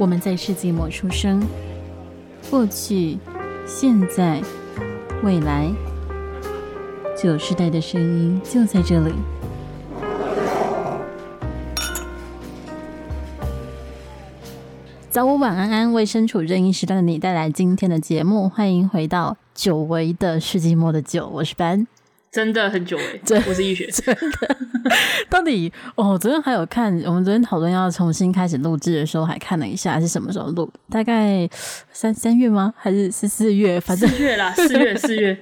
我们在世纪末出生，过去、现在、未来，九世代的声音就在这里。早午晚安安，为身处任意时段的你带来今天的节目，欢迎回到久违的世纪末的酒，我是班。真的很久 哎，我是易学，真的。到底哦，昨天还有看，我们昨天讨论要重新开始录制的时候，还看了一下是什么时候录，大概三三月吗？还是是四月？反正四月啦，四月四月。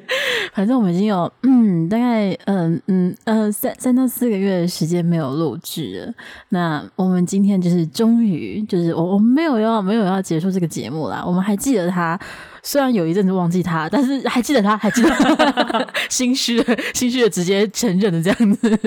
反正我们已经有嗯，大概嗯嗯呃三三到四个月的时间没有录制了。那我们今天就是终于就是我我们没有要没有要结束这个节目啦，我们还记得他。虽然有一阵子忘记他，但是还记得他，还记得他，心虚的，心虚的直接承认的这样子，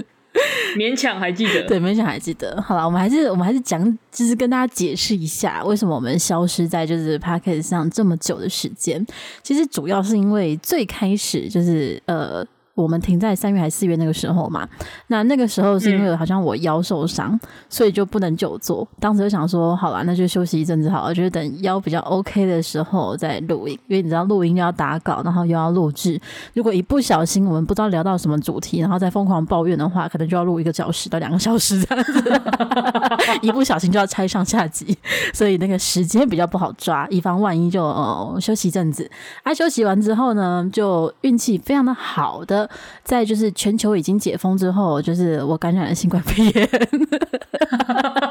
勉强还记得，对，勉强还记得。好了，我们还是我们还是讲，就是跟大家解释一下，为什么我们消失在就是 Podcast 上这么久的时间。其实主要是因为最开始就是呃。我们停在三月还是四月那个时候嘛？那那个时候是因为好像我腰受伤，嗯、所以就不能久坐。当时就想说，好了，那就休息一阵子好了，就是等腰比较 OK 的时候再录音。因为你知道录音要打稿，然后又要录制。如果一不小心我们不知道聊到什么主题，然后再疯狂抱怨的话，可能就要录一个小时到两个小时这样子。一不小心就要拆上下集，所以那个时间比较不好抓，以防万一就哦休息一阵子。啊，休息完之后呢，就运气非常的好的。在就是全球已经解封之后，就是我感染了新冠肺炎。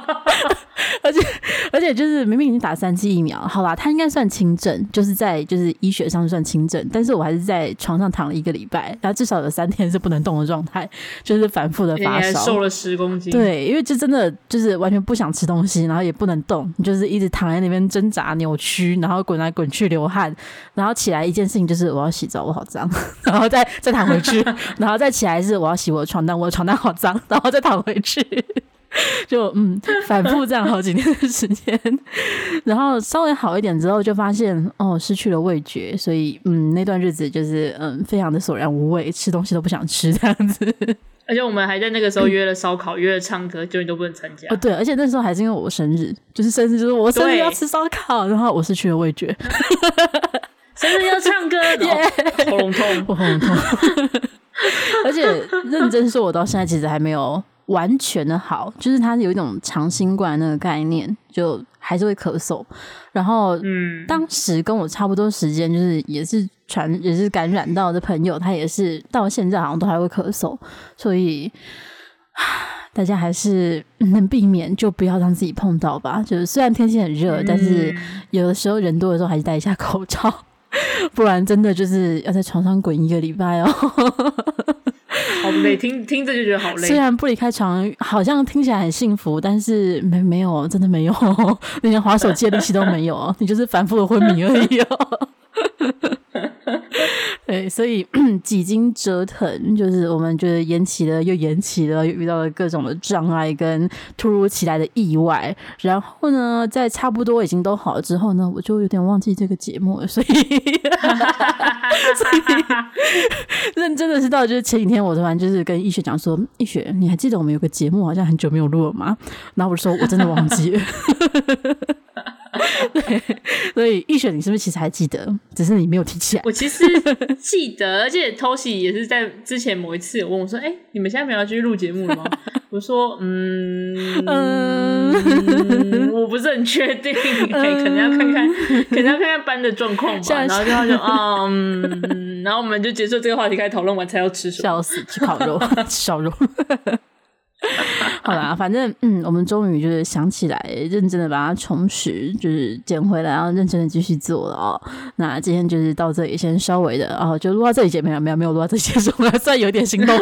而且 而且就是明明已经打三剂疫苗，好吧，他应该算轻症，就是在就是医学上算轻症，但是我还是在床上躺了一个礼拜，然后至少有三天是不能动的状态，就是反复的发烧，瘦了十公斤。对，因为就真的就是完全不想吃东西，然后也不能动，就是一直躺在那边挣扎扭曲，然后滚来滚去流汗，然后起来一件事情就是我要洗澡，我好脏，然后再再躺回去，然后再起来是我要洗我的床单，我的床单好脏，然后再躺回去。就嗯，反复这样好几天的时间，然后稍微好一点之后，就发现哦，失去了味觉，所以嗯，那段日子就是嗯，非常的索然无味，吃东西都不想吃这样子。而且我们还在那个时候约了烧烤，嗯、约了唱歌，就你都不能参加。哦，对，而且那时候还是因为我生日，就是生日，就是我生日要吃烧烤，然后我失去了味觉。生日要唱歌，喉咙痛，我喉咙痛。而且认真说，我到现在其实还没有。完全的好，就是它有一种长新冠那个概念，就还是会咳嗽。然后，嗯，当时跟我差不多时间，就是也是传也是感染到的朋友，他也是到现在好像都还会咳嗽。所以，大家还是能避免就不要让自己碰到吧。就是虽然天气很热，嗯，但是有的时候人多的时候还是戴一下口罩，不然真的就是要在床上滚一个礼拜哦。好累，听听着就觉得好累。虽然不离开床，好像听起来很幸福，但是没没有，真的没有，你 连滑手机的力气都没有，你就是反复的昏迷而已哦。对，所以 几经折腾，就是我们觉得延期了又延期了，又遇到了各种的障碍跟突如其来的意外。然后呢，在差不多已经都好了之后呢，我就有点忘记这个节目了。所以，所以认真的是到就是前几天，我突然就是跟易学讲说：“易学，你还记得我们有个节目好像很久没有录了吗？”然后我就说：“我真的忘记了。” 对，所以易雪，你是不是其实还记得？只是你没有提起来。我其实记得，而且 Toshi 也是在之前某一次问我说：“哎、欸，你们现在没有要继续录节目了吗？” 我说：“嗯，嗯我不是很确定、欸，可能要看看，可能要看看班的状况吧。”然后就他就嗯，然后我们就结束这个话题，开始讨论完才要吃什么，笑死，吃烤肉，吃 烧肉。好啦，反正嗯，我们终于就是想起来，认真的把它重拾，就是捡回来，然后认真的继续做了哦。那今天就是到这里，先稍微的哦，就录到这里，没有没有没有录到这里结束了，虽然有点心动。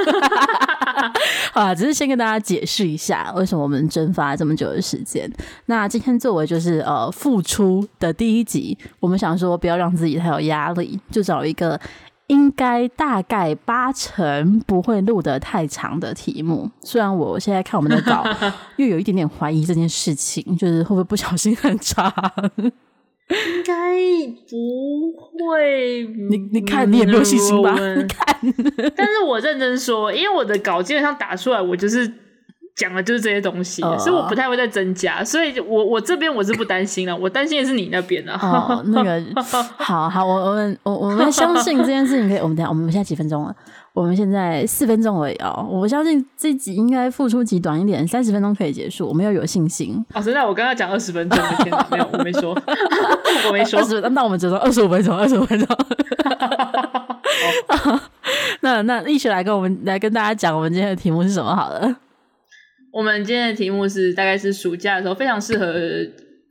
好啦，只是先跟大家解释一下，为什么我们蒸发这么久的时间。那今天作为就是呃付出的第一集，我们想说不要让自己太有压力，就找一个。应该大概八成不会录得太长的题目，虽然我现在看我们的稿，又有一点点怀疑这件事情，就是会不会不小心很长？应该不会。你你看，你也没有信心吧？你看，但是我认真说，因为我的稿基本上打出来，我就是。讲的就是这些东西，哦、所以我不太会再增加，所以我我这边我是不担心了，我担心的是你那边的。哦，那个好好，我我们我我们相信这件事情可以。我们等下，我们现在几分钟了？我们现在四分钟而已哦。我相信这集应该付出集短一点，三十分钟可以结束。我们要有信心。哦，现在我刚刚讲二十分钟，天哪，没有，我没说，我没说。二十，那我们只说二十五分钟，二十五分钟。哦、那那一起来跟我们来跟大家讲，我们今天的题目是什么？好了。我们今天的题目是，大概是暑假的时候非常适合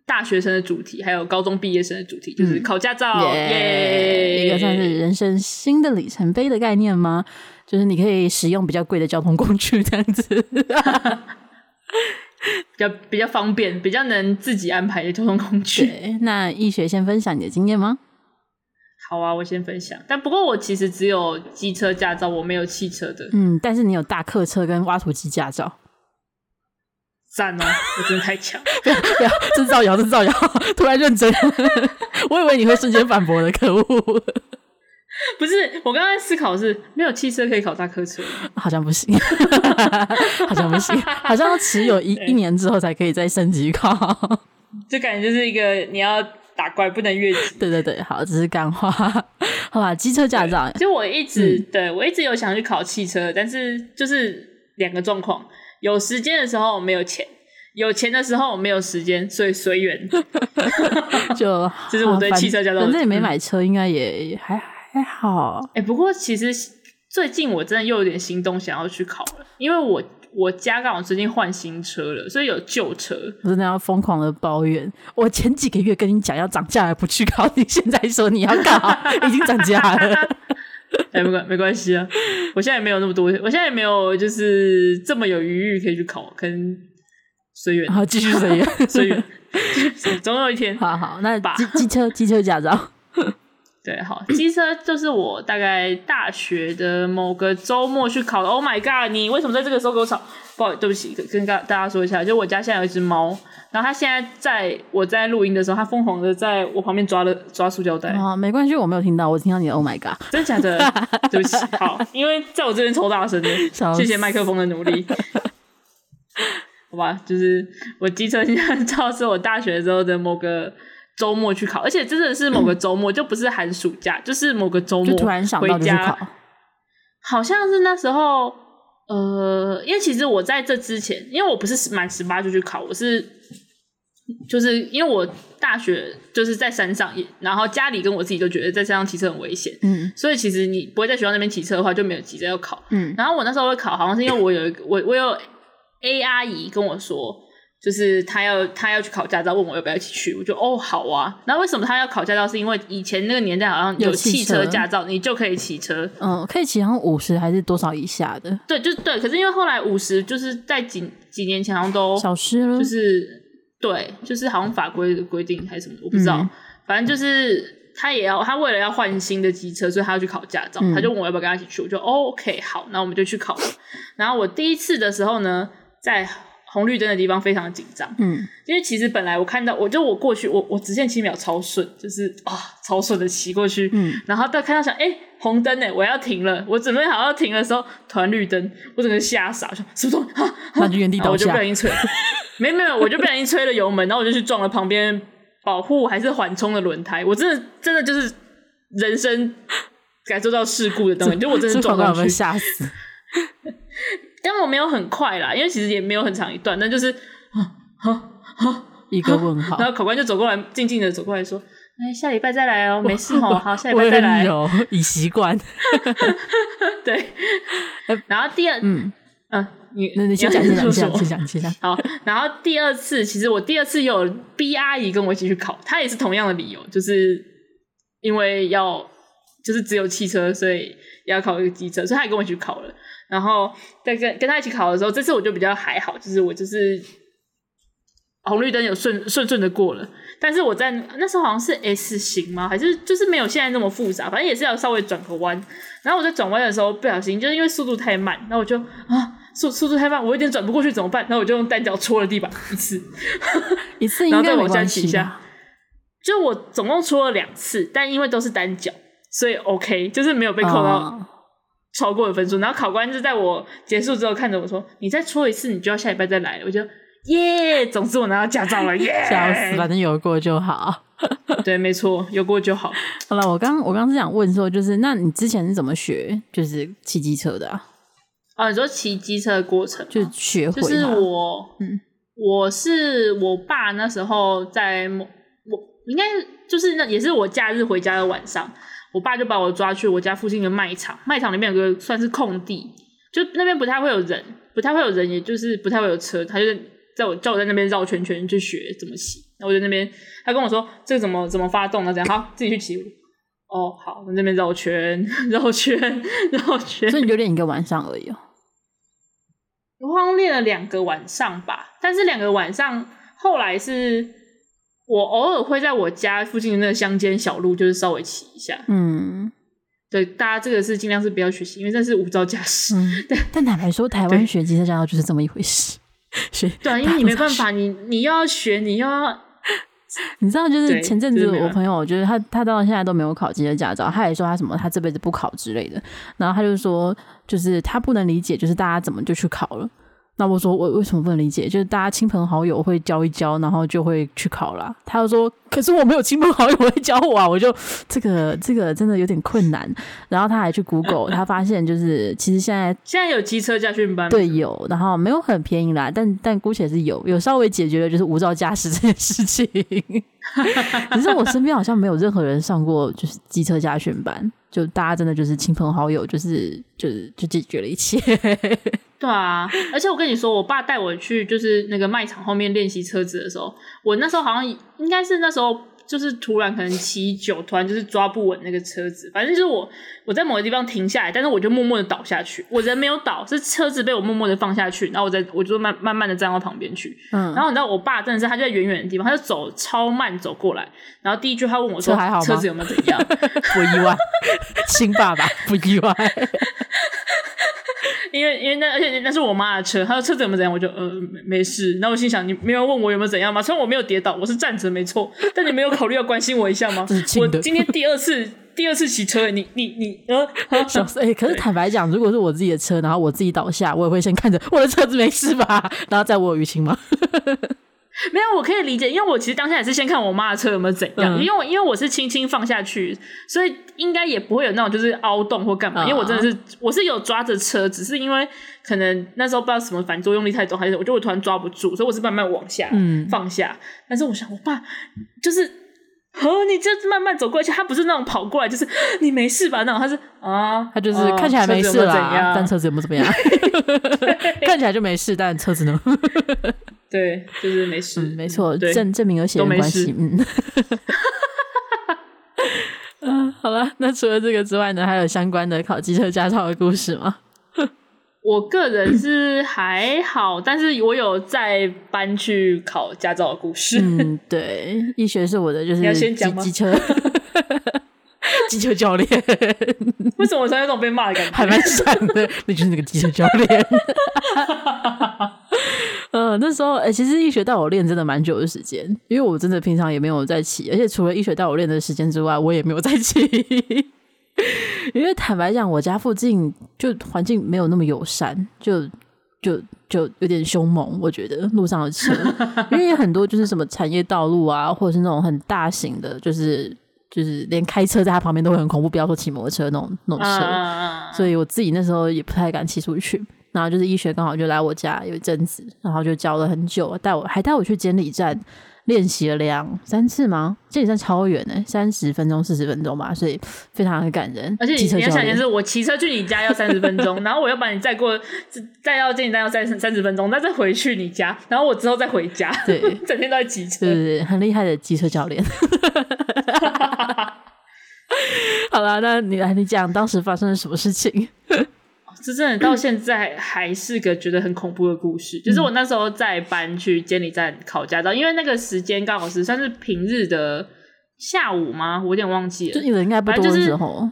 大学生的主题，还有高中毕业生的主题，就是考驾照，耶、嗯，一个算是人生新的里程碑的概念吗？就是你可以使用比较贵的交通工具，这样子，比较比较方便，比较能自己安排的交通工具。那易学先分享你的经验吗？好啊，我先分享。但不过我其实只有机车驾照，我没有汽车的。嗯，但是你有大客车跟挖土机驾照。赞哦！我真的太强，不 要不要，这是造谣，这是造谣！突然认真，我以为你会瞬间反驳的，可恶！不是，我刚刚思考是没有汽车可以考大客车，好像不行，好像不行，好像要持有一 一年之后才可以再升级考，就感觉就是一个你要打怪不能越级。对对对，好，这是干话，好吧？机车驾照，其实我一直、嗯、对我一直有想去考汽车，但是就是两个状况。有时间的时候没有钱，有钱的时候没有时间，所以随缘。就这是我对汽车驾照。反正也没买车，应该也还还好。哎、欸，不过其实最近我真的又有点心动，想要去考了，因为我我家刚好最近换新车了，所以有旧车。我真的要疯狂的抱怨，我前几个月跟你讲要涨价还不去考，你现在说你要考，已经涨价了。哎、欸，没关没关系啊，我现在也没有那么多，我现在也没有就是这么有余裕可以去考，可能随缘，好继续随缘，随缘，总有一天。好好，那机机车机车驾照，对，好，机车就是我大概大学的某个周末去考的。Oh my god，你为什么在这个时候给我吵？不好意思，对不起，跟大大家说一下，就我家现在有一只猫。然后它现在在我在录音的时候，它疯狂的在我旁边抓了抓塑胶袋。啊，没关系，我没有听到，我听到你的 Oh my god，真的假的？对不起，好，因为在我这边超大声的，谢谢麦克风的努力。好吧，就是我机车驾照是我大学的时候的某个周末去考，而且真的是某个周末，就不是寒暑假，就是某个周末就突然想到就去考，好像是那时候，呃，因为其实我在这之前，因为我不是满十八就去考，我是。就是因为我大学就是在山上，然后家里跟我自己都觉得在山上骑车很危险，嗯，所以其实你不会在学校那边骑车的话，就没有急着要考，嗯。然后我那时候会考，好像是因为我有一个我我有 A 阿姨跟我说，就是他要他要去考驾照，问我要不要一起去，我就哦好啊。那为什么他要考驾照？是因为以前那个年代好像有汽车驾照，你就可以骑车，嗯，可以骑好像五十还是多少以下的？对，就对。可是因为后来五十就是在几几年前好像都消失了，就是。对，就是好像法规的规定还是什么，我不知道。嗯、反正就是他也要，他为了要换新的机车，所以他要去考驾照。嗯、他就问我要不要跟他一起去，我就、哦、OK 好，那我们就去考了。然后我第一次的时候呢，在红绿灯的地方非常的紧张，嗯，因为其实本来我看到，我就我过去，我我直线七秒超顺，就是啊、哦、超顺的骑过去，嗯，然后到看到想，哎，红灯呢，我要停了，我准备好要停的时候，突然绿灯，我整个吓傻，说什么东西啊？那就原地倒下，我就不小心吹。没没有，我就不小心吹了油门，然后我就去撞了旁边保护还是缓冲的轮胎。我真的真的就是人生感受到事故的东西，就我真的撞上去，吓死。但我没有很快啦，因为其实也没有很长一段，那就是 一个问号。然后考官就走过来，静静的走过来说：“哎，下礼拜再来哦，没事哦，好，下礼拜再来。”已习惯。对。然后第二，嗯嗯。你那你先讲，先讲，先讲，先讲。好，然后第二次，其实我第二次有 B 阿姨跟我一起去考，她也是同样的理由，就是因为要就是只有汽车，所以要考一个机车，所以她也跟我一起去考了。然后在跟跟他一起考的时候，这次我就比较还好，就是我就是红绿灯有顺顺顺的过了。但是我在那时候好像是 S 型吗？还是就是没有现在那么复杂，反正也是要稍微转个弯。然后我在转弯的时候不小心，就是因为速度太慢，然后我就啊。速速度太慢，我有点转不过去，怎么办？然后我就用单脚戳了地板一次，一次应该没关系。就我总共戳了两次，但因为都是单脚，所以 OK，就是没有被扣到，哦、超过的分数，然后考官就在我结束之后看着我说：“你再错一次，你就要下礼拜再来了。”我就耶!总之我拿到驾照了，耶！笑死，反正有过就好。对，没错，有过就好。好了，我刚我刚是想问说，就是那你之前是怎么学，就是骑机车的啊？啊，你说骑机车的过程，就学会。就是我，嗯，我是我爸那时候在某，我应该就是那也是我假日回家的晚上。我爸就把我抓去我家附近的卖场，卖场里面有个算是空地，就那边不太会有人，不太会有人，也就是不太会有车。他就在我叫我在那边绕圈圈去学怎么骑。然后我在那边，他跟我说这个怎么怎么发动呢？这样好，自己去骑。哦，好，那边绕圈绕圈绕圈。所以你就练一个晚上而已哦。我好像练了两个晚上吧，但是两个晚上后来是。我偶尔会在我家附近的那个乡间小路，就是稍微骑一下。嗯，对，大家这个是尽量是不要学习，因为这是无照驾驶。嗯，对。但坦白说，台湾学机车驾照就是这么一回事。学对，因为你没办法，你你又要学，你又要，你知道，就是前阵子我朋友，我觉得他他到现在都没有考机车驾照，他也说他什么他这辈子不考之类的。然后他就说，就是他不能理解，就是大家怎么就去考了。那我说我为什么不能理解？就是大家亲朋好友会教一教，然后就会去考啦。他就说：“可是我没有亲朋好友会教我啊！”我就这个这个真的有点困难。然后他还去 Google，他发现就是其实现在现在有机车驾训班，对，有，然后没有很便宜啦，但但姑且是有，有稍微解决了就是无照驾驶这件事情。可是我身边好像没有任何人上过就是机车驾训班，就大家真的就是亲朋好友，就是就是就解决了一切。对啊，而且我跟你说，我爸带我去就是那个卖场后面练习车子的时候，我那时候好像应该是那时候就是突然可能骑久，突然就是抓不稳那个车子，反正就是我我在某个地方停下来，但是我就默默的倒下去，我人没有倒，是车子被我默默的放下去，然后我在我就慢慢慢的站到旁边去，嗯，然后你知道我爸真的是他就在远远的地方，他就走超慢走过来，然后第一句他问我说：“还好吗？车子有没有怎样？”不意外，新爸爸不意外。因为因为那而且那是我妈的车，她说车子怎么怎样，我就呃没没事。那我心想，你没有问我有没有怎样吗？虽然我没有跌倒，我是站着没错，但你没有考虑要关心我一下吗？我今天第二次第二次骑车，你你你呃，小哎、欸，可是坦白讲，如果是我自己的车，然后我自己倒下，我也会先看着我的车子没事吧，然后再我有淤青吗？没有，我可以理解，因为我其实当下也是先看我妈的车有没有怎样，嗯、因为我因为我是轻轻放下去，所以应该也不会有那种就是凹洞或干嘛。嗯、因为我真的是我是有抓着车，只是因为可能那时候不知道什么反作用力太重，还是我就会突然抓不住，所以我是慢慢往下放下。嗯、但是我想，我爸就是，哦，你这慢慢走过去，他不是那种跑过来，就是你没事吧？那种他是啊，他就是看起来没事啦，但车子有没有怎么样？看起来就没事，但车子呢？对，就是没事，嗯、没错，证证明有血缘关系，嗯，嗯，好了，那除了这个之外呢，还有相关的考机车驾照的故事吗？我个人是还好，但是我有再搬去考驾照的故事。嗯，对，医学是我的，就是机机车，机车教练。为什么我才有种被骂的感觉？还蛮惨的，那就是那个机车教练。嗯、呃，那时候哎、欸，其实医学带我练真的蛮久的时间，因为我真的平常也没有在骑，而且除了医学带我练的时间之外，我也没有在骑。因为坦白讲，我家附近就环境没有那么友善，就就就有点凶猛。我觉得路上的车，因为很多就是什么产业道路啊，或者是那种很大型的，就是就是连开车在他旁边都会很恐怖，不要说骑摩托车那种那种车。Uh、所以我自己那时候也不太敢骑出去。然后就是医学刚好就来我家有一阵子，然后就教了很久，带我还带我去监理站练习了两三次吗？这也算超远呢，三十分钟四十分钟吧，所以非常的感人。而且你你要想的是，我骑车去你家要三十分钟，然后我要把你载过，再到监理站要三三十分钟，那再回去你家，然后我之后再回家，对，整天都在骑车，对对对，很厉害的机车教练。好了，那你来，你讲当时发生了什么事情？这真的到现在还是个觉得很恐怖的故事。嗯、就是我那时候在搬去监理站考驾照，因为那个时间刚好是算是平日的下午吗？我有点忘记了。就人应该不多的时候，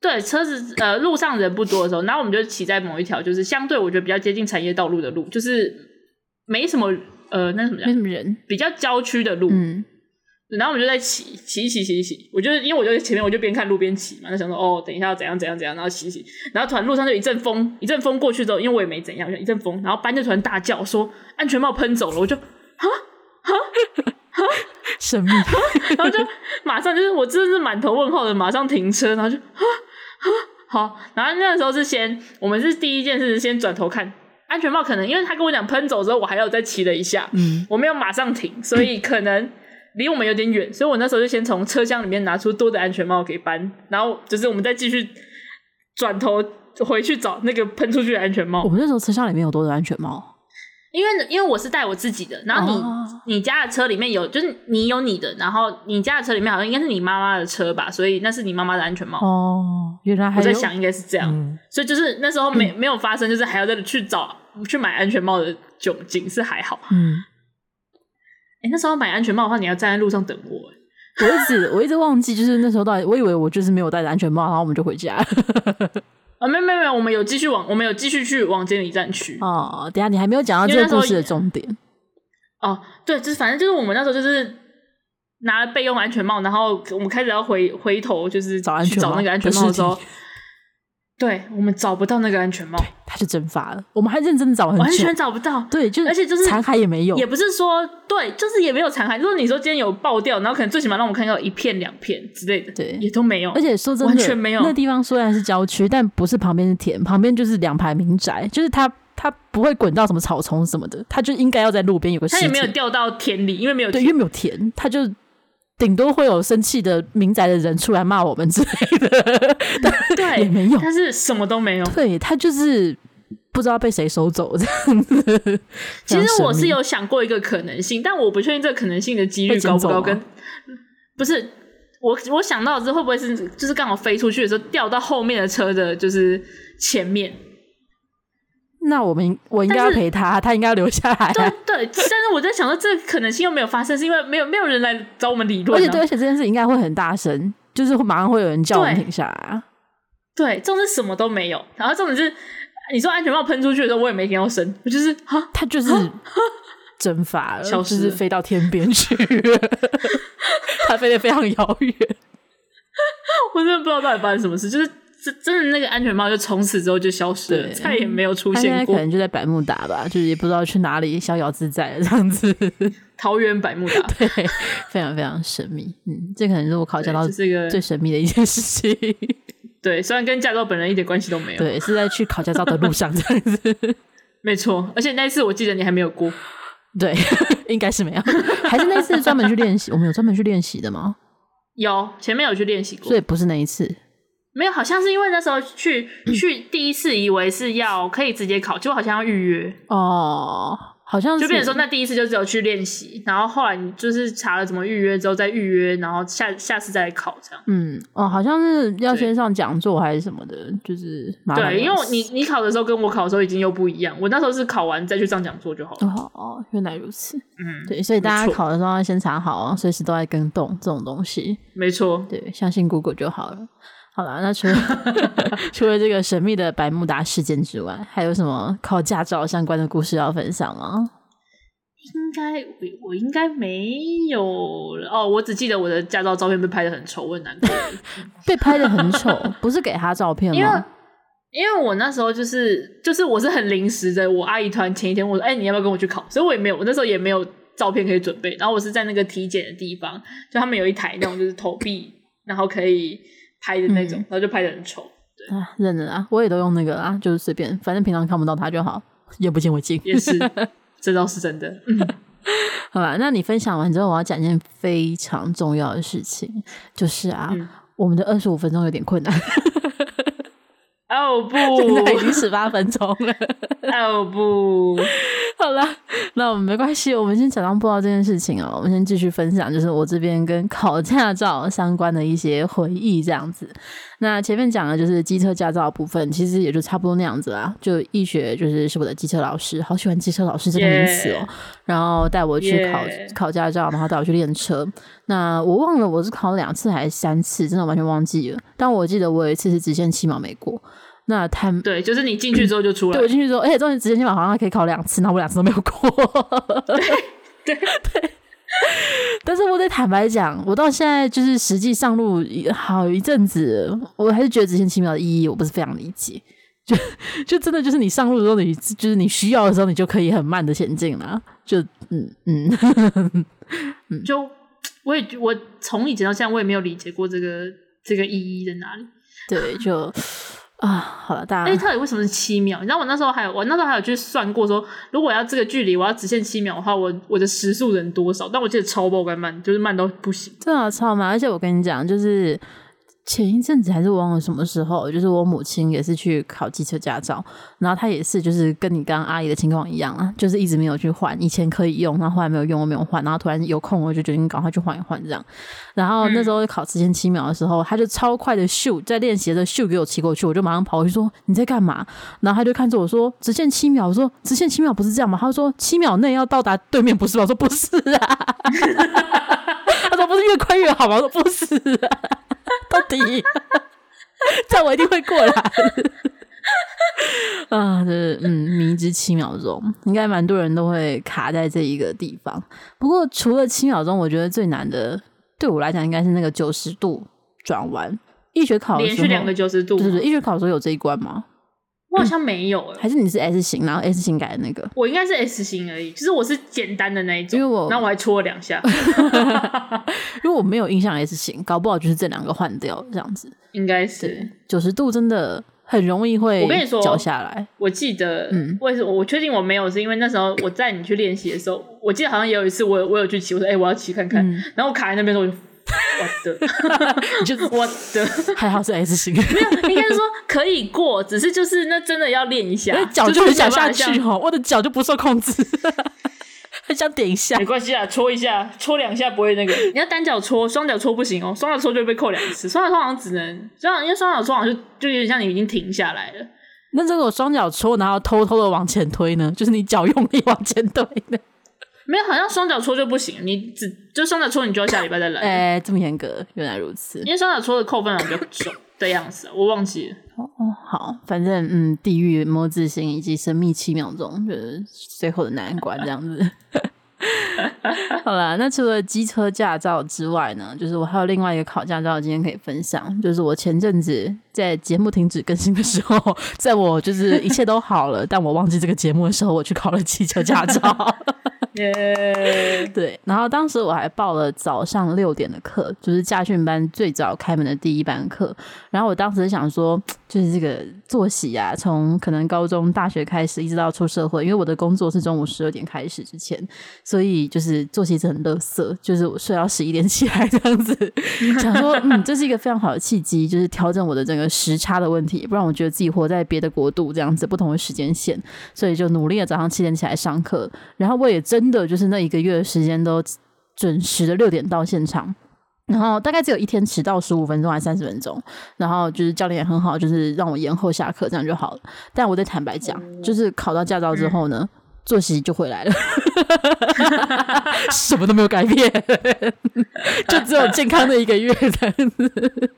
就是、对，车子呃路上人不多的时候，然后我们就骑在某一条就是相对我觉得比较接近产业道路的路，就是没什么呃那什么没什么人，比较郊区的路。嗯然后我们就在骑骑骑骑骑，我就因为我就前面，我就边看路边骑嘛，就想说哦，等一下要怎样怎样怎样，然后骑骑，然后突然路上就一阵风，一阵风过去之后，因为我也没怎样，就一阵风，然后班就突然大叫说安全帽喷走了，我就哈？哈？哈，神秘，然后就马上就是我真的是满头问号的，马上停车，然后就哈？哈？好，然后那个时候是先我们是第一件事是先转头看安全帽，可能因为他跟我讲喷走之后，我还要再骑了一下，嗯，我没有马上停，所以可能。离我们有点远，所以我那时候就先从车厢里面拿出多的安全帽给搬，然后就是我们再继续转头回去找那个喷出去的安全帽。我们那时候车厢里面有多的安全帽，因为因为我是带我自己的，然后你、哦、你家的车里面有，就是你有你的，然后你家的车里面好像应该是你妈妈的车吧，所以那是你妈妈的安全帽。哦，原来还我在想应该是这样，嗯、所以就是那时候没没有发生，就是还要再去找去买安全帽的窘境，是还好。嗯。哎、欸，那时候买安全帽的话，你要站在路上等我。我一直我一直忘记，就是那时候到底，我以为我就是没有戴着安全帽，然后我们就回家。啊，没有没有没有，我们有继续往，我们有继续去往监理站去。哦，等下你还没有讲到这个故事的重点。哦，对，就是反正就是我们那时候就是拿了备用安全帽，然后我们开始要回回头，就是找安全，找那个安全帽的时候。对，我们找不到那个安全帽，它就蒸发了。我们还认真的找很久，完全找不到。对，就是而且就是残骸也没有，也不是说对，就是也没有残骸。如果你说今天有爆掉，然后可能最起码让我们看到一片两片之类的，对，也都没有。而且说真的，完全没有。那地方虽然是郊区，但不是旁边是田，旁边就是两排民宅，就是它它不会滚到什么草丛什么的，它就应该要在路边有个。它也没有掉到田里，因为没有对，因为没有田，它就。顶多会有生气的民宅的人出来骂我们之类的，对，也没有，但是什么都没有。对，他就是不知道被谁收走这样子。其实我是有想过一个可能性，但我不确定这个可能性的几率高不高。跟 不是我，我想到的是会不会是就是刚好飞出去的时候掉到后面的车的，就是前面。那我们我应该要陪他，他应该要留下来啊。对对，但是我在想说，这个可能性又没有发生，是因为没有没有人来找我们理论啊。而且对，而且这件事应该会很大声，就是马上会有人叫我们停下来啊。对，这种是什么都没有。然后这种是你说安全帽喷出去的时候，我也没听到声，我就是哈，他就是蒸发了，消失，飞到天边去，他飞得非常遥远。我真的不知道到底发生什么事，就是。真真的那个安全帽就从此之后就消失了，再也没有出现过。可能就在百慕达吧，就是也不知道去哪里逍遥自在了这样子。桃园百慕达，对，非常非常神秘。嗯，这可能是我考驾照这个最神秘的一件事情。对，虽然跟驾照本人一点关系都没有。对，是在去考驾照的路上这样子。没错，而且那一次我记得你还没有过。对，应该是没有。还是那次专门去练习？我们有专门去练习的吗？有，前面有去练习过，所以不是那一次。没有，好像是因为那时候去 去第一次，以为是要可以直接考，结果好像要预约哦，好像是就变成说那第一次就只有去练习，然后后来你就是查了怎么预约之后再预约，然后下下次再来考这样。嗯，哦，好像是要先上讲座还是什么的，就是对，因为你 你考的时候跟我考的时候已经又不一样，我那时候是考完再去上讲座就好了。哦哦，原来如此。嗯，对，所以大家考的时候要先查好，随时都在跟动这种东西。没错，对，相信 Google 就好了。好了，那除了 除了这个神秘的百慕达事件之外，还有什么考驾照相关的故事要分享吗？应该我我应该没有哦，我只记得我的驾照照片被拍得很丑，我很难过。被拍得很丑，不是给他照片吗？因为因为我那时候就是就是我是很临时的，我阿姨突然前一天我说，哎、欸，你要不要跟我去考？所以我也没有，我那时候也没有照片可以准备。然后我是在那个体检的地方，就他们有一台那种就是投币，然后可以。拍的那种，嗯、然后就拍的很丑。对啊，认得啊，我也都用那个啊，就是随便，反正平常看不到他就好，眼不见为净。也是，这倒是真的。好吧，那你分享完之后，我要讲一件非常重要的事情，就是啊，嗯、我们的二十五分钟有点困难。哦不，现在已经十八分钟了。哦不，好了，那我们没关系，我们先假装不知道这件事情哦。我们先继续分享，就是我这边跟考驾照相关的一些回忆，这样子。那前面讲的就是机车驾照的部分，其实也就差不多那样子啦。就易学就是是我的机车老师，好喜欢机车老师这个名词哦。然后带我去考.考驾照，然后带我去练车。那我忘了我是考两次还是三次，真的完全忘记了。但我记得我有一次是直线七秒没过。那他对，就是你进去之后就出来。对，我进去之后，而且中间直线七秒好像还可以考两次，那我两次都没有过。对对对但是我得坦白讲，我到现在就是实际上路好一阵子，我还是觉得直线七秒的意义我不是非常理解。就就真的就是你上路的时候，你就是你需要的时候，你就可以很慢的前进了。就嗯嗯，嗯 就我也我从以前到现在，我也没有理解过这个这个意义在哪里。对，就。啊，好了，大家。哎，到底为什么是七秒？你知道我那时候还有，我那时候还有去算过说，说如果要这个距离，我要直线七秒的话，我我的时速能多少？但我记得超爆干慢，就是慢到不行。真的超慢，而且我跟你讲，就是。前一阵子还是忘了什么时候，就是我母亲也是去考机车驾照，然后她也是就是跟你刚刚阿姨的情况一样啊，就是一直没有去换，以前可以用，然后后来没有用，我没有换，然后突然有空我就决定赶快去换一换这样。然后那时候考直线七秒的时候，她就超快的咻，在练习的咻给我骑过去，我就马上跑过去说你在干嘛？然后她就看着我说直线七秒，我说直线七秒不是这样吗？她说七秒内要到达对面不是吧？我说不是啊，他说不是越快越好吗？我说不是啊。到底，这样我一定会过来。啊，就是嗯，迷之七秒钟，应该蛮多人都会卡在这一个地方。不过除了七秒钟，我觉得最难的，对我来讲应该是那个九十度转弯。医学考连续两个九十度，对对，医学考的时候有这一关吗？我好像没有、欸，还是你是 S 型，然后 S 型改的那个？我应该是 S 型而已，其实我是简单的那一种，因为我然后我还搓了两下，因为我没有印象 S 型，搞不好就是这两个换掉这样子，应该是九十度真的很容易会，我跟你说脚下来。我记得，嗯，为什么我确定我没有，是因为那时候我带你去练习的时候，我记得好像也有一次我有我有去骑，我说哎、欸、我要骑看看，嗯、然后我卡在那边的时候我就。我的，你就是我的，还好是 S 型，没有，应该是说可以过，只是就是那真的要练一下，脚就很想下去哈，我的脚就不受控制，很想点一下，没关系啊，搓一下，搓两下不会那个，你要单脚搓，双脚搓不行哦，双脚搓就会被扣两次，双脚搓好像只能，这样因为双脚搓好像就就有点像你已经停下来了，那这种双脚搓然后偷偷的往前推呢，就是你脚用力往前推呢。没有，好像双脚搓就不行，你只就双脚搓，你就要下礼拜再来。哎、欸，这么严格，原来如此。因为双脚搓的扣分比较重的样子，我忘记了。哦哦，好，反正嗯，地狱摸自心以及神秘七秒钟，就是最后的难关这样子。好啦，那除了机车驾照之外呢，就是我还有另外一个考驾照，今天可以分享，就是我前阵子在节目停止更新的时候，在我就是一切都好了，但我忘记这个节目的时候，我去考了汽车驾照。耶对，然后当时我还报了早上六点的课，就是驾训班最早开门的第一班课。然后我当时想说，就是这个作息啊，从可能高中、大学开始，一直到出社会，因为我的工作是中午十二点开始之前，所以就是作息是很垃圾，就是我睡到十一点起来这样子。想说，嗯，这是一个非常好的契机，就是调整我的整个时差的问题，不然我觉得自己活在别的国度这样子，不同的时间线，所以就努力的早上七点起来上课。然后我也。真的就是那一个月的时间都准时的六点到现场，然后大概只有一天迟到十五分钟还三十分钟，然后就是教练也很好，就是让我延后下课这样就好了。但我得坦白讲，就是考到驾照之后呢，作息就回来了，什么都没有改变，就只有健康的一个月这样子。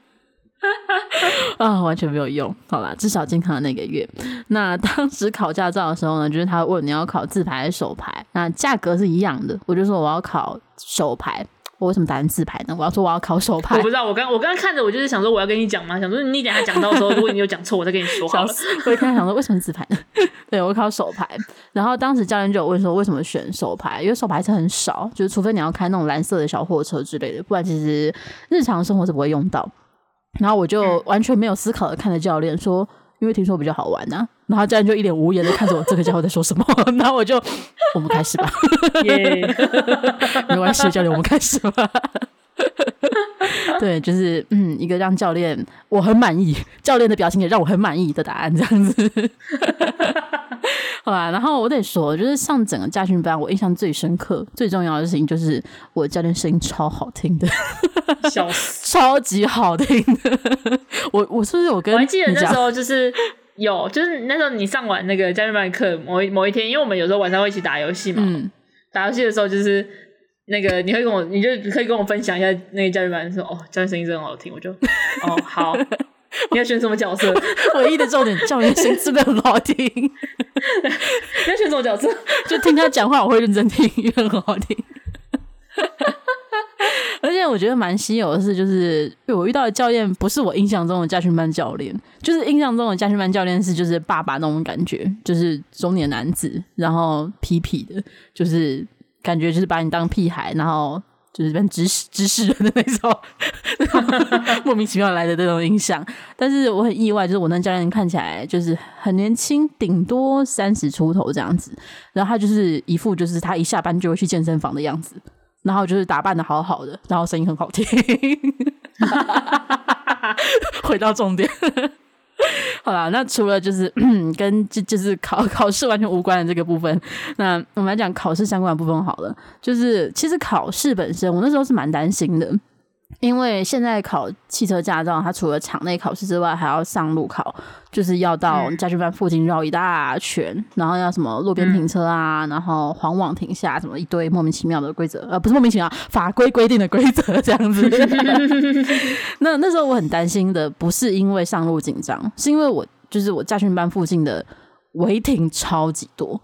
啊，完全没有用。好啦，至少健康的那个月。那当时考驾照的时候呢，就是他问你要考自排还是手排，那价格是一样的。我就说我要考手排。我为什么打算自排呢？我要说我要考手牌。我不知道，我刚我刚刚看着，我就是想说我要跟你讲嘛，想说你等下讲到的时候，如果你有讲错，我再跟你说好了。我一开始想说为什么自排呢？对，我考手牌。然后当时教练就有问说为什么选手牌？因为手牌车很少，就是除非你要开那种蓝色的小货车之类的，不然其实日常生活是不会用到。然后我就完全没有思考的看着教练说，因为听说比较好玩呐、啊。然后教练就一脸无言的看着我，这个家伙在说什么？然后我就，我们开始吧。耶，没关系，教练，我们开始吧。对，就是嗯，一个让教练我很满意，教练的表情也让我很满意的答案，这样子。好吧，然后我得说，就是上整个家训班，我印象最深刻、最重要的事情就是我教练声音超好听的，笑死，超级好听的。我我是不是我跟？我还记得那时候就是有，就是那时候你上完那个驾训班的课，某一某一天，因为我们有时候晚上会一起打游戏嘛，嗯、打游戏的时候就是那个你会跟我，你就可以跟我分享一下那个驾训班说，哦，教练声音真的很好听，我就 哦好。你要选什么角色？唯一的重点，教练声真的很好听。你要选什么角色？就听他讲话，我会认真听，因为很好听。但我觉得蛮稀有的是，就是我遇到的教练不是我印象中的家训班教练，就是印象中的家训班教练是就是爸爸那种感觉，就是中年男子，然后痞痞的，就是感觉就是把你当屁孩，然后。就是变知识知识人的那种 莫名其妙来的那种印象，但是我很意外，就是我那教练看起来就是很年轻，顶多三十出头这样子，然后他就是一副就是他一下班就会去健身房的样子，然后就是打扮的好好的，然后声音很好听，回到重点。好啦，那除了就是 跟就就是考考试完全无关的这个部分，那我们来讲考试相关的部分好了。就是其实考试本身，我那时候是蛮担心的。因为现在考汽车驾照，它除了场内考试之外，还要上路考，就是要到驾训班附近绕一大圈，嗯、然后要什么路边停车啊，嗯、然后黄网停下，什么一堆莫名其妙的规则，呃，不是莫名其妙，法规规定的规则这样子。那那时候我很担心的，不是因为上路紧张，是因为我就是我驾训班附近的违停超级多。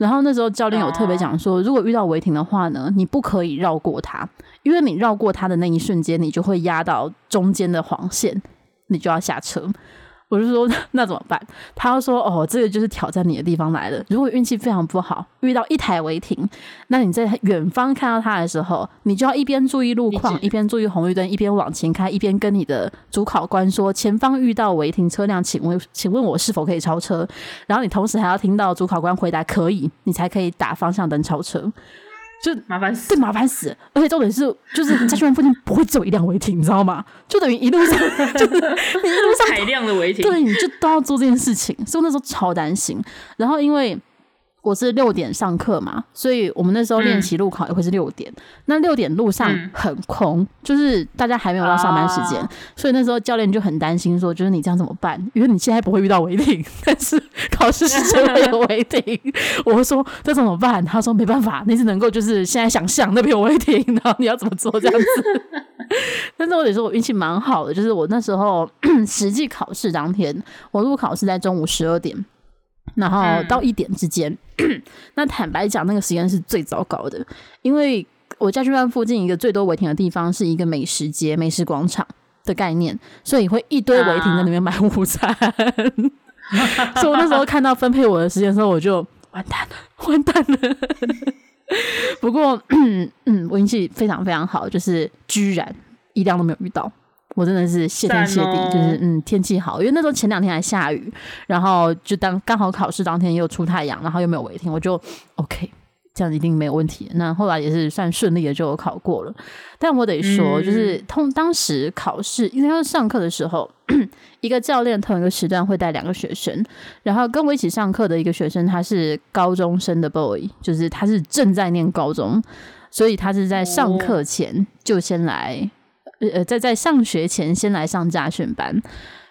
然后那时候教练有特别讲说，如果遇到违停的话呢，你不可以绕过它，因为你绕过它的那一瞬间，你就会压到中间的黄线，你就要下车。我就说 那怎么办？他要说哦，这个就是挑战你的地方来了。如果运气非常不好，遇到一台违停，那你在远方看到它的时候，你就要一边注意路况，一边注意红绿灯，一边往前开，一边跟你的主考官说前方遇到违停车辆，请问请问我是否可以超车？然后你同时还要听到主考官回答可以，你才可以打方向灯超车。就麻烦死，对，麻烦死，而且重点是，就是驾训班附近 不会只有一辆违停，你知道吗？就等于一路上 就是你一路上海量的违停，对，你就都要做这件事情，所以那时候超担心。然后因为。我是六点上课嘛，所以我们那时候练习路考也会是六点。嗯、那六点路上很空，嗯、就是大家还没有到上班时间，啊、所以那时候教练就很担心说，就是你这样怎么办？因为你现在不会遇到违停，但是考试时真的有违停。我说这怎么办？他说没办法，你只能够就是现在想象那边有违停，然后你要怎么做这样子。但是我得说我运气蛮好的，就是我那时候 实际考试当天，我路考是在中午十二点。然后到一点之间，嗯、那坦白讲，那个时间是最糟糕的，因为我家训班附近一个最多违停的地方是一个美食街、美食广场的概念，所以会一堆违停在里面买午餐。啊、所以我那时候看到分配我的时间的时候，我就完蛋了，完蛋了。不过，嗯，我运气非常非常好，就是居然一辆都没有遇到。我真的是谢天谢地，哦、就是嗯，天气好，因为那时候前两天还下雨，然后就当刚好考试当天又出太阳，然后又没有违停，我就 OK，这样一定没有问题。那后来也是算顺利的就考过了。但我得说，嗯、就是通当时考试，因为要上课的时候，一个教练同一个时段会带两个学生，然后跟我一起上课的一个学生他是高中生的 boy，就是他是正在念高中，所以他是在上课前就先来。呃，在在上学前先来上家训班，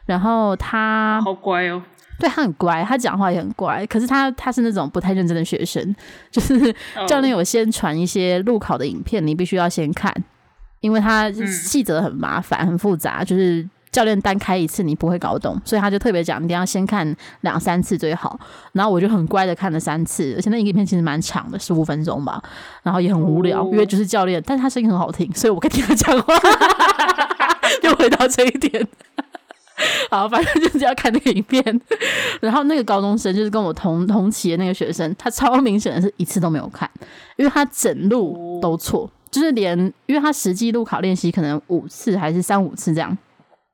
然后他好乖哦，对，他很乖，他讲话也很乖。可是他他是那种不太认真的学生，就是教练有先传一些路考的影片，你必须要先看，因为他细则很麻烦、很复杂，就是。教练单开一次你不会搞懂，所以他就特别讲，一定要先看两三次最好。然后我就很乖的看了三次，而且那影片其实蛮长的，十五分钟吧。然后也很无聊，哦、因为就是教练，但是他声音很好听，所以我可以听他讲话。又回到这一点，好，反正就是要看那个影片。然后那个高中生就是跟我同同期的那个学生，他超明显的是一次都没有看，因为他整路都错，哦、就是连因为他实际路考练习可能五次还是三五次这样。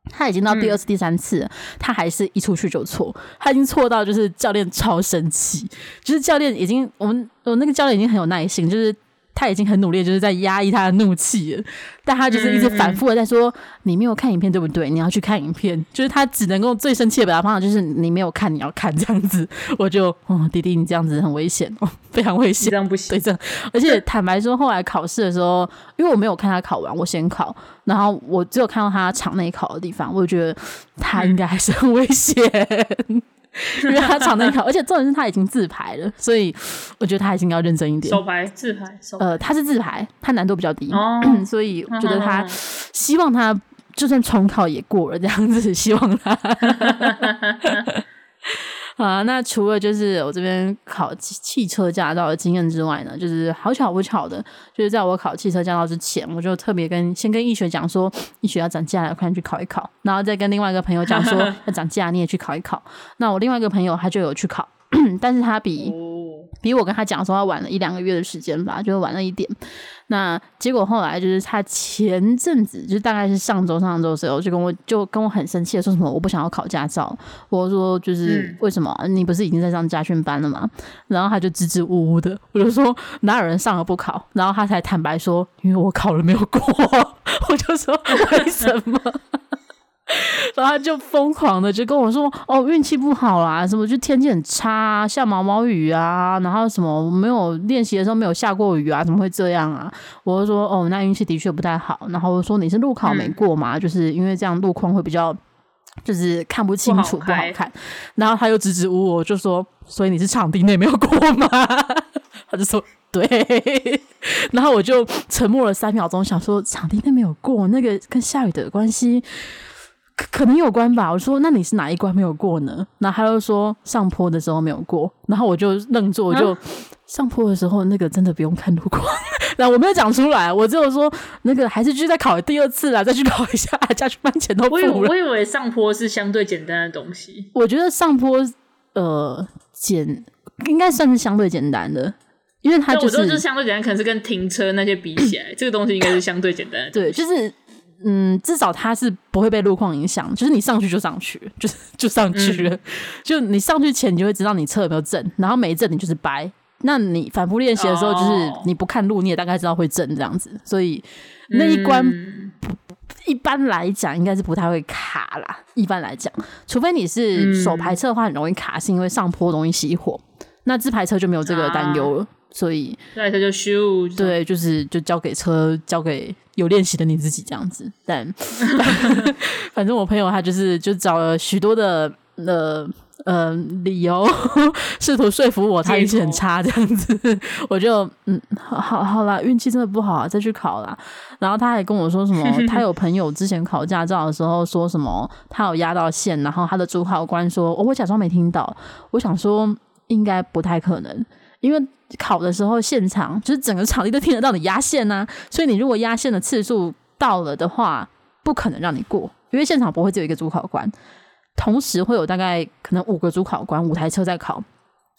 他已经到第二次、第三次他还是一出去就错，他已经错到就是教练超生气，就是教练已经我们我那个教练已经很有耐心，就是。他已经很努力，就是在压抑他的怒气了，但他就是一直反复的在说：“嗯、你没有看影片，对不对？你要去看影片。”就是他只能够最生气的表达方法，就是你没有看，你要看这样子。我就，哦，弟弟，你这样子很危险哦，非常危险，这样不行。对，这样。而且坦白说，后来考试的时候，因为我没有看他考完，我先考，然后我只有看到他场内考的地方，我就觉得他应该还是很危险。嗯 因为他藏在考，而且重点是他已经自排了，所以我觉得他应该要认真一点。手排、自排，手。呃，他是自排，他难度比较低，哦、所以觉得他希望他就算重考也过了这样子，希望他。啊，那除了就是我这边考汽汽车驾照的经验之外呢，就是好巧不巧的，就是在我考汽车驾照之前，我就特别跟先跟易学讲说，易学要涨价了，快点去考一考。然后再跟另外一个朋友讲说 要涨价，你也去考一考。那我另外一个朋友他就有去考，但是他比比我跟他讲说他晚了一两个月的时间吧，就晚了一点。那结果后来就是他前阵子，就大概是上周上周的时候，就跟我就跟我很生气的说什么我不想要考驾照，我说就是为什么、嗯、你不是已经在上家训班了吗？然后他就支支吾吾的，我就说哪有人上了不考？然后他才坦白说，因为我考了没有过，我就说为什么？然后他就疯狂的就跟我说：“哦，运气不好啦，什么就天气很差啊，下毛毛雨啊，然后什么没有练习的时候没有下过雨啊，怎么会这样啊？”我就说：“哦，那运气的确不太好。”然后我说：“你是路考没过嘛？嗯、就是因为这样路况会比较，就是看不清楚，不好，不好看。”然后他又支支吾吾，就说：“所以你是场地内没有过吗？” 他就说：“对。”然后我就沉默了三秒钟，想说：“场地内没有过，那个跟下雨的关系。”可能有关吧，我说，那你是哪一关没有过呢？然后他又说上坡的时候没有过，然后我就愣住，我就、啊、上坡的时候那个真的不用看路况，然后我没有讲出来，我只有说那个还是继续再考第二次啦，再去考一下，驾训班钱都付了。我以为上坡是相对简单的东西，我觉得上坡呃简应该算是相对简单的，因为它就是，就是相对简单，可能是跟停车那些比起来，这个东西应该是相对简单的。对，就是。嗯，至少它是不会被路况影响，就是你上去就上去，就是就上去了。嗯、就你上去前，你就会知道你车有没有正，然后没正你就是掰。那你反复练习的时候，就是你不看路，你也大概知道会正这样子。所以那一关、嗯、一般来讲应该是不太会卡啦。一般来讲，除非你是手排车的话，很容易卡，是因为上坡容易熄火。那自排车就没有这个担忧了。啊所以，对，他就修，对，就是就交给车，交给有练习的你自己这样子。但 反正我朋友他就是就找了许多的呃呃理由，试图说服我他运气很差这样子。我就嗯，好好好啦，运气真的不好啊，再去考啦。然后他还跟我说什么，他有朋友之前考驾照的时候说什么，他有压到线，然后他的主考官说，哦，我假装没听到。我想说，应该不太可能。因为考的时候，现场就是整个场地都听得到你压线呐，所以你如果压线的次数到了的话，不可能让你过，因为现场不会只有一个主考官，同时会有大概可能五个主考官，五台车在考，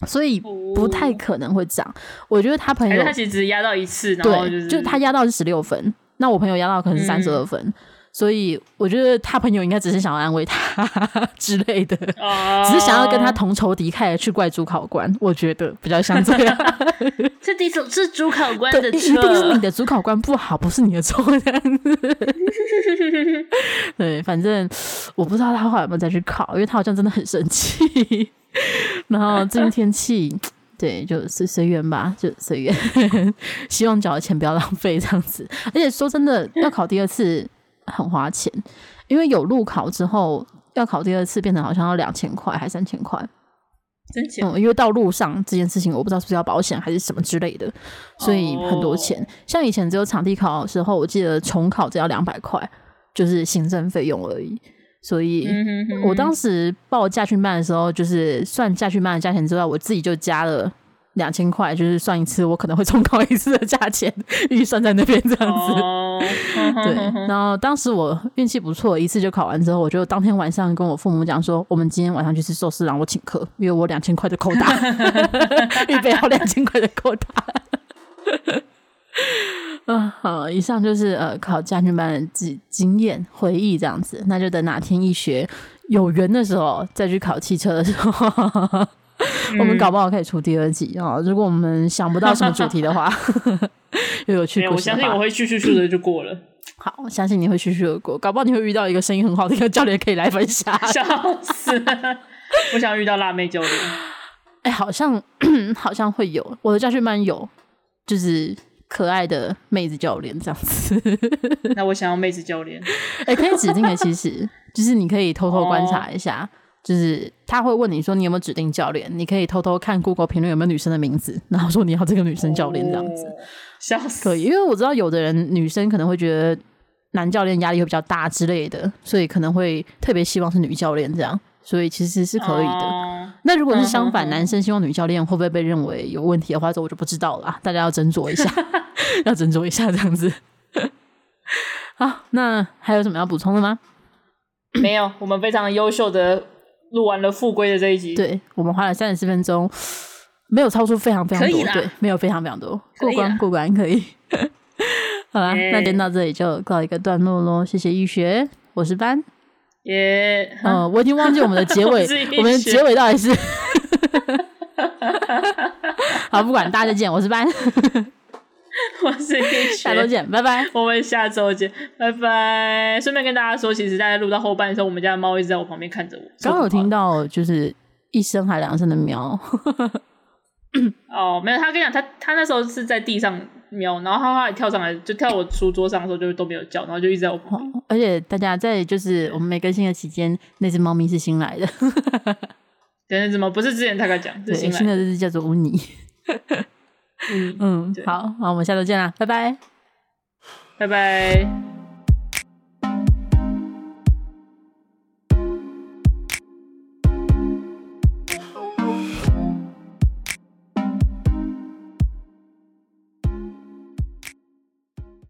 所以不太可能会涨。我觉得他朋友他其实只压到一次，然后就是、对，就他压到是十六分，那我朋友压到可能是三十二分。嗯所以我觉得他朋友应该只是想要安慰他 之类的，oh. 只是想要跟他同仇敌忾的去怪主考官。我觉得比较像这样。这第一首是主考官的错，一定是你的主考官不好，不是你的错。这样子。对，反正我不知道他后来有没有再去考，因为他好像真的很生气。然后最近天气，对，就随随缘吧，就随缘。希望缴的钱不要浪费这样子。而且说真的，要考第二次。很花钱，因为有路考之后要考第二次，变成好像要两千块还三千块，真钱。嗯，因为到路上这件事情，我不知道是不是要保险还是什么之类的，所以很多钱。Oh. 像以前只有场地考的时候，我记得重考只要两百块，就是行政费用而已。所以我当时报驾训班的时候，就是算驾训班的价钱之外，我自己就加了。两千块就是算一次，我可能会重考一次的价钱，预算在那边这样子。Oh, 对，然后当时我运气不错，一次就考完之后，我就当天晚上跟我父母讲说，我们今天晚上去吃寿司，让我请客，因为我两千块的扣打，预备好两千块的扣打。啊，好，以上就是呃考驾训班的经经验回忆这样子，那就等哪天一学有缘的时候再去考汽车的时候。我们搞不好可以出第二集啊！如果我们想不到什么主题的话，又有趣。我相信我会咻咻咻的就过了。好，我相信你会咻咻的过。搞不好你会遇到一个声音很好的一个教练可以来分享。笑死！我想遇到辣妹教练。哎、欸，好像 好像会有，我的教训班有，就是可爱的妹子教练这样子。那我想要妹子教练。哎、欸，可以指定的，其实就是你可以偷偷观察一下。哦就是他会问你说，你有没有指定教练，你可以偷偷看 Google 评论有没有女生的名字，然后说你要这个女生教练这样子，笑死。可以，因为我知道有的人女生可能会觉得男教练压力会比较大之类的，所以可能会特别希望是女教练这样。所以其实是可以的。哦、那如果是相反，嗯、男生希望女教练会不会被认为有问题的话，这我就不知道了。大家要斟酌一下，要斟酌一下这样子。好，那还有什么要补充的吗？没有，我们非常优秀的录完了复归的这一集。对，我们花了三十四分钟，没有超出非常非常多，对，没有非常非常多，过关过关可以。好啦，那今天到这里就告一个段落喽。谢谢易学，我是班。耶，嗯，我已经忘记我们的结尾，我们的结尾到底是 好，不管，大家再见，我是班。我是易学，下周见，拜拜。我们下周见，拜拜。顺便跟大家说，其实大家录到后半的时候，我们家的猫一直在我旁边看着我。刚刚有听到就是一声还两声的喵。哦，没有，他跟你讲，他他那时候是在地上喵，然后他后来跳上来，就跳我书桌上的时候，就都没有叫，然后就一直在我旁边。而且大家在就是我们没更新的期间，那只猫咪是新来的。对，那只猫不是之前他刚讲，是新来的，新的这只叫做乌尼。嗯嗯，好，好，我们下周见啦，拜拜，拜拜。